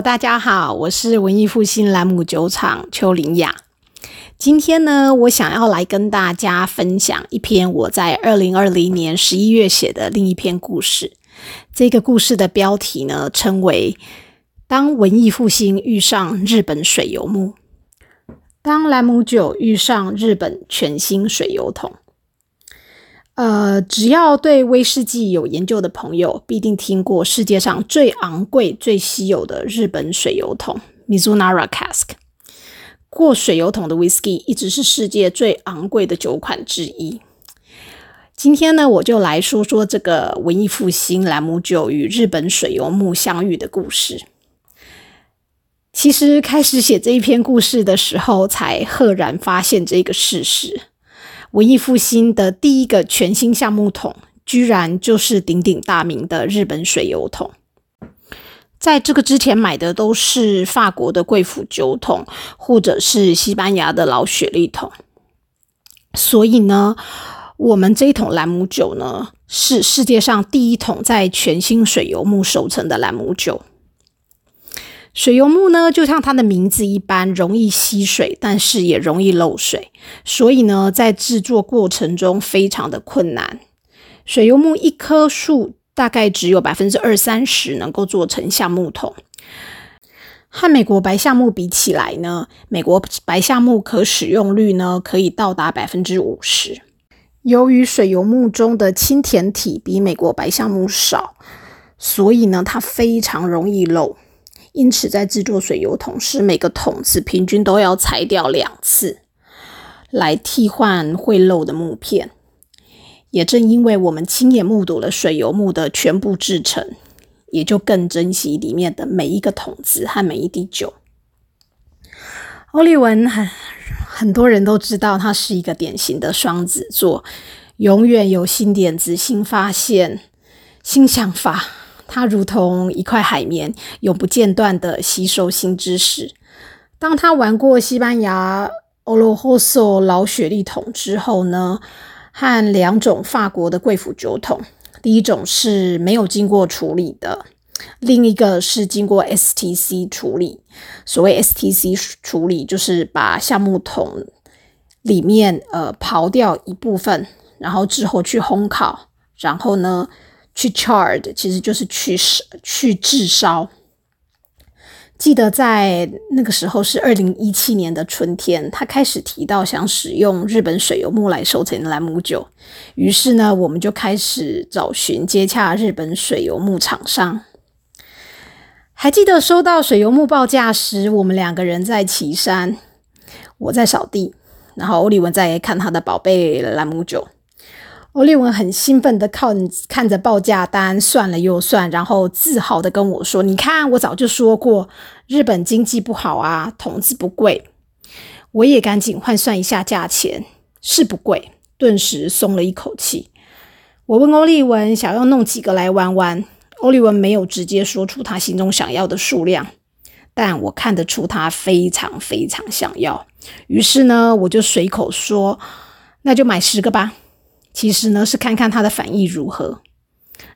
大家好，我是文艺复兴兰姆酒厂邱林雅。今天呢，我想要来跟大家分享一篇我在二零二零年十一月写的另一篇故事。这个故事的标题呢，称为《当文艺复兴遇上日本水油木》，当兰姆酒遇上日本全新水油桶。呃，只要对威士忌有研究的朋友，必定听过世界上最昂贵、最稀有的日本水油桶 Mizunara Cask。过水油桶的 whisky 一直是世界最昂贵的酒款之一。今天呢，我就来说说这个文艺复兴兰姆酒与日本水油木相遇的故事。其实开始写这一篇故事的时候，才赫然发现这个事实。文艺复兴的第一个全新橡木桶，居然就是鼎鼎大名的日本水油桶。在这个之前买的都是法国的贵腐酒桶，或者是西班牙的老雪莉桶。所以呢，我们这一桶兰姆酒呢，是世界上第一桶在全新水油木熟成的兰姆酒。水油木呢，就像它的名字一般，容易吸水，但是也容易漏水，所以呢，在制作过程中非常的困难。水油木一棵树大概只有百分之二三十能够做成橡木桶，和美国白橡木比起来呢，美国白橡木可使用率呢可以到达百分之五十。由于水油木中的氢甜体比美国白橡木少，所以呢，它非常容易漏。因此，在制作水油桶时，每个桶子平均都要裁掉两次，来替换会漏的木片。也正因为我们亲眼目睹了水油木的全部制成，也就更珍惜里面的每一个桶子和每一滴酒。欧利文很很多人都知道，他是一个典型的双子座，永远有新点子、新发现、新想法。它如同一块海绵，永不间断的吸收新知识。当他玩过西班牙欧罗霍索老雪莉桶之后呢，和两种法国的贵腐酒桶，第一种是没有经过处理的，另一个是经过 STC 处理。所谓 STC 处理，就是把橡木桶里面呃刨掉一部分，然后之后去烘烤，然后呢。去 charred 其实就是去去炙烧。记得在那个时候是二零一七年的春天，他开始提到想使用日本水油木来收成兰姆酒。于是呢，我们就开始找寻接洽日本水油木厂商。还记得收到水油木报价时，我们两个人在岐山，我在扫地，然后欧利文在看他的宝贝兰姆酒。欧利文很兴奋的看看着报价单，算了又算，然后自豪的跟我说：“你看，我早就说过，日本经济不好啊，桶子不贵。”我也赶紧换算一下价钱，是不贵，顿时松了一口气。我问欧利文想要弄几个来玩玩，欧利文没有直接说出他心中想要的数量，但我看得出他非常非常想要。于是呢，我就随口说：“那就买十个吧。”其实呢，是看看他的反应如何。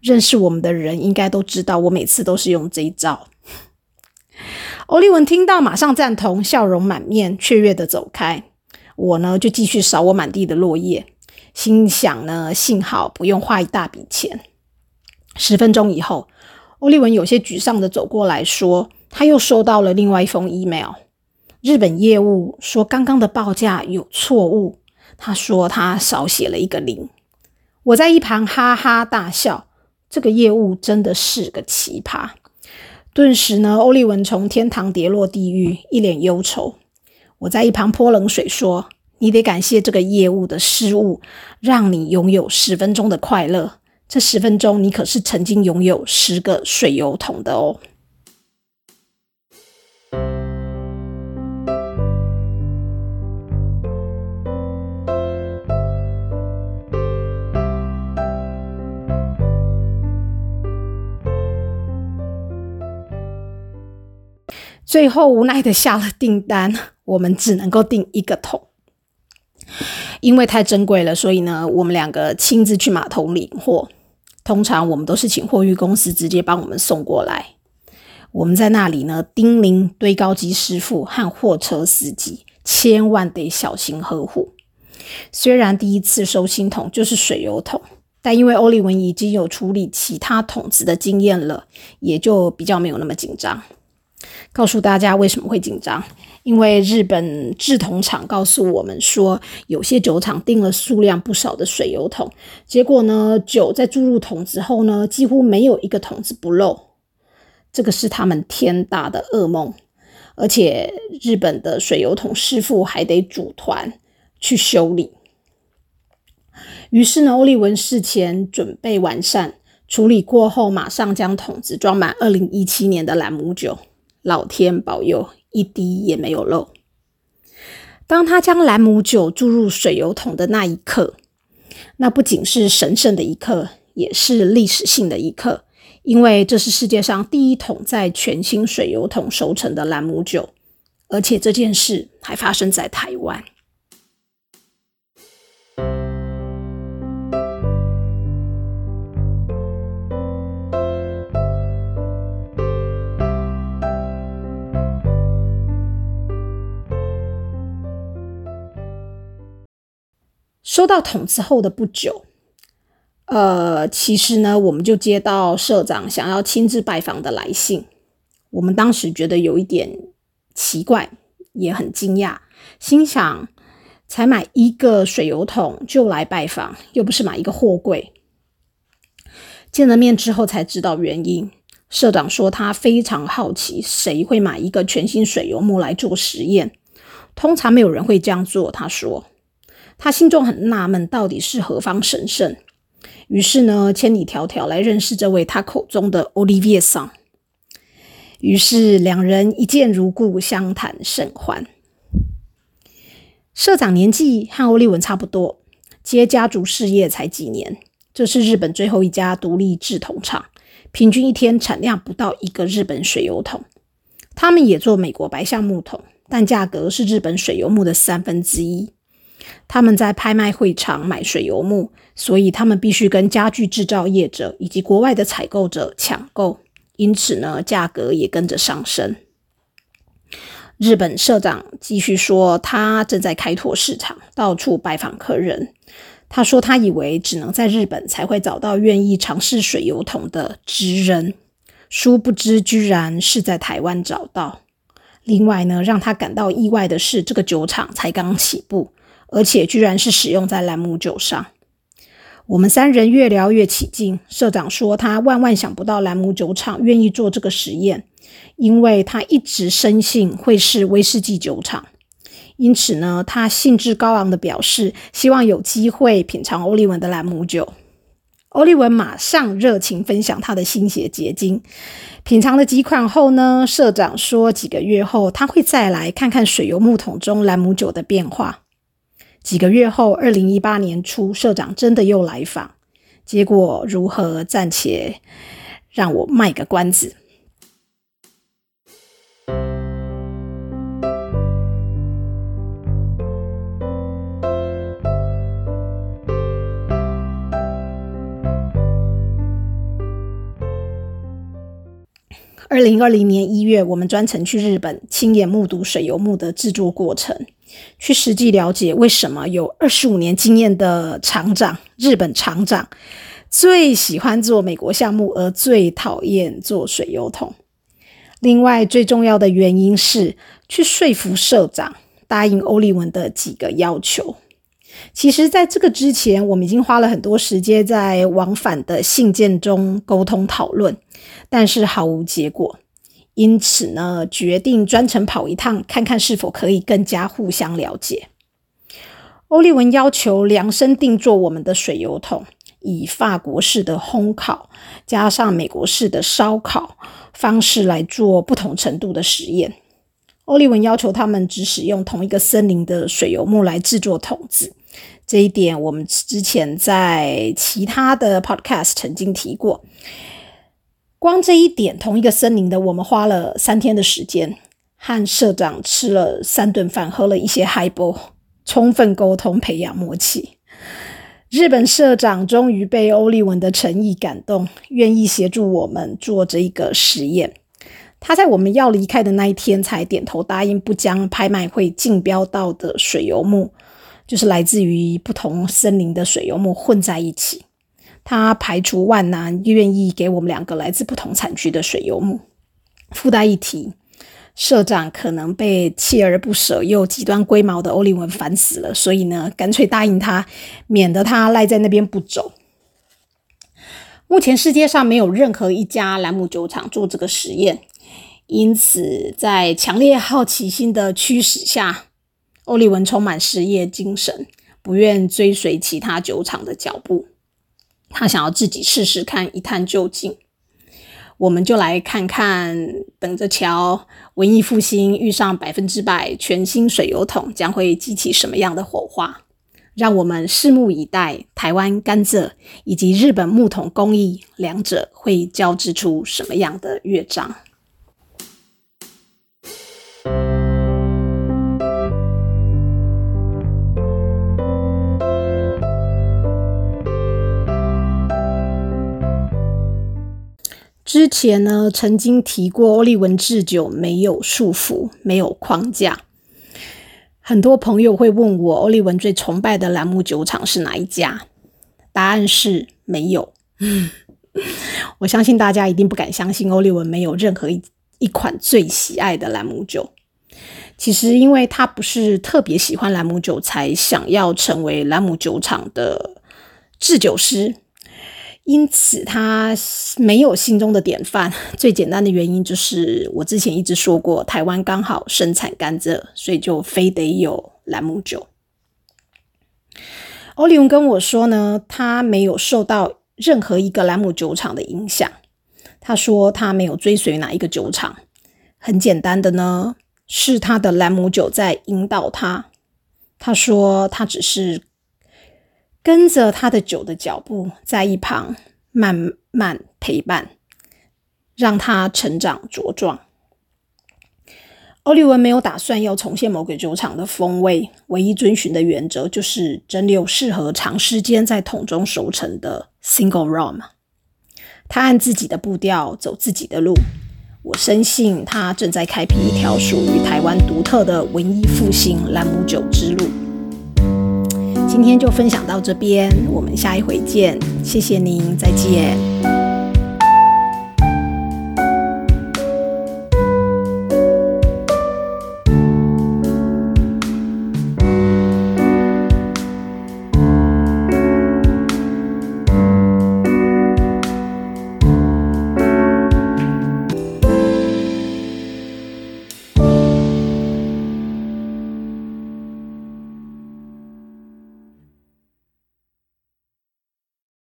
认识我们的人应该都知道，我每次都是用这一招。欧利文听到，马上赞同，笑容满面，雀跃的走开。我呢，就继续扫我满地的落叶，心想呢，幸好不用花一大笔钱。十分钟以后，欧利文有些沮丧的走过来说，他又收到了另外一封 email，日本业务说刚刚的报价有错误。他说他少写了一个零，我在一旁哈哈大笑。这个业务真的是个奇葩。顿时呢，欧利文从天堂跌落地狱，一脸忧愁。我在一旁泼冷水说：“你得感谢这个业务的失误，让你拥有十分钟的快乐。这十分钟，你可是曾经拥有十个水油桶的哦。”最后无奈的下了订单，我们只能够订一个桶，因为太珍贵了，所以呢，我们两个亲自去码头领货。通常我们都是请货运公司直接帮我们送过来。我们在那里呢，叮咛堆高机师傅和货车司机，千万得小心呵护。虽然第一次收新桶就是水油桶，但因为欧利文已经有处理其他桶子的经验了，也就比较没有那么紧张。告诉大家为什么会紧张？因为日本制桶厂告诉我们说，有些酒厂订了数量不少的水油桶，结果呢，酒在注入桶子后呢，几乎没有一个桶子不漏。这个是他们天大的噩梦，而且日本的水油桶师傅还得组团去修理。于是呢，欧利文事前准备完善，处理过后，马上将桶子装满二零一七年的兰姆酒。老天保佑，一滴也没有漏。当他将兰姆酒注入水油桶的那一刻，那不仅是神圣的一刻，也是历史性的一刻。因为这是世界上第一桶在全新水油桶熟成的兰姆酒，而且这件事还发生在台湾。收到桶子后的不久。呃，其实呢，我们就接到社长想要亲自拜访的来信。我们当时觉得有一点奇怪，也很惊讶，心想：才买一个水油桶就来拜访，又不是买一个货柜。见了面之后才知道原因。社长说他非常好奇，谁会买一个全新水油木来做实验？通常没有人会这样做。他说，他心中很纳闷，到底是何方神圣？于是呢，千里迢迢来认识这位他口中的 Olivier 桑。于是两人一见如故，相谈甚欢。社长年纪和欧利文差不多，接家族事业才几年。这是日本最后一家独立制桶厂，平均一天产量不到一个日本水油桶。他们也做美国白橡木桶，但价格是日本水油木的三分之一。他们在拍卖会场买水油木，所以他们必须跟家具制造业者以及国外的采购者抢购，因此呢，价格也跟着上升。日本社长继续说，他正在开拓市场，到处拜访客人。他说，他以为只能在日本才会找到愿意尝试水油桶的职人，殊不知居然是在台湾找到。另外呢，让他感到意外的是，这个酒厂才刚起步。而且居然是使用在兰姆酒上，我们三人越聊越起劲。社长说他万万想不到兰姆酒厂愿意做这个实验，因为他一直深信会是威士忌酒厂。因此呢，他兴致高昂的表示希望有机会品尝欧利文的兰姆酒。欧利文马上热情分享他的心血结晶。品尝了几款后呢，社长说几个月后他会再来看看水油木桶中兰姆酒的变化。几个月后，二零一八年初，社长真的又来访，结果如何暂且让我卖个关子。二零二零年一月，我们专程去日本，亲眼目睹水油木的制作过程。去实际了解为什么有二十五年经验的厂长，日本厂长最喜欢做美国项目，而最讨厌做水油桶。另外，最重要的原因是去说服社长答应欧利文的几个要求。其实，在这个之前，我们已经花了很多时间在往返的信件中沟通讨论，但是毫无结果。因此呢，决定专程跑一趟，看看是否可以更加互相了解。欧利文要求量身定做我们的水油桶，以法国式的烘烤加上美国式的烧烤方式来做不同程度的实验。欧利文要求他们只使用同一个森林的水油木来制作桶子，这一点我们之前在其他的 podcast 曾经提过。光这一点，同一个森林的我们花了三天的时间，和社长吃了三顿饭，喝了一些嗨波充分沟通，培养默契。日本社长终于被欧利文的诚意感动，愿意协助我们做这一个实验。他在我们要离开的那一天才点头答应，不将拍卖会竞标到的水油木，就是来自于不同森林的水油木混在一起。他排除万难，愿意给我们两个来自不同产区的水油木。附带一提，社长可能被锲而不舍又极端龟毛的欧利文烦死了，所以呢，干脆答应他，免得他赖在那边不走。目前世界上没有任何一家兰姆酒厂做这个实验。因此，在强烈好奇心的驱使下，欧利文充满事业精神，不愿追随其他酒厂的脚步。他想要自己试试看，一探究竟。我们就来看看，等着瞧，文艺复兴遇上百分之百全新水油桶，将会激起什么样的火花？让我们拭目以待。台湾甘蔗以及日本木桶工艺，两者会交织出什么样的乐章？之前呢，曾经提过欧利文制酒没有束缚，没有框架。很多朋友会问我，欧利文最崇拜的兰姆酒厂是哪一家？答案是没有。我相信大家一定不敢相信，欧利文没有任何一一款最喜爱的兰姆酒。其实，因为他不是特别喜欢兰姆酒，才想要成为兰姆酒厂的制酒师。因此，他没有心中的典范。最简单的原因就是，我之前一直说过，台湾刚好生产甘蔗，所以就非得有兰姆酒。欧利文跟我说呢，他没有受到任何一个兰姆酒厂的影响。他说他没有追随哪一个酒厂，很简单的呢，是他的兰姆酒在引导他。他说他只是。跟着他的酒的脚步，在一旁慢慢陪伴，让他成长茁壮。欧利文没有打算要重现某个酒厂的风味，唯一遵循的原则就是蒸馏适合长时间在桶中熟成的 Single Rum。他按自己的步调走自己的路，我深信他正在开辟一条属于台湾独特的文艺复兴兰姆酒之路。今天就分享到这边，我们下一回见，谢谢您，再见。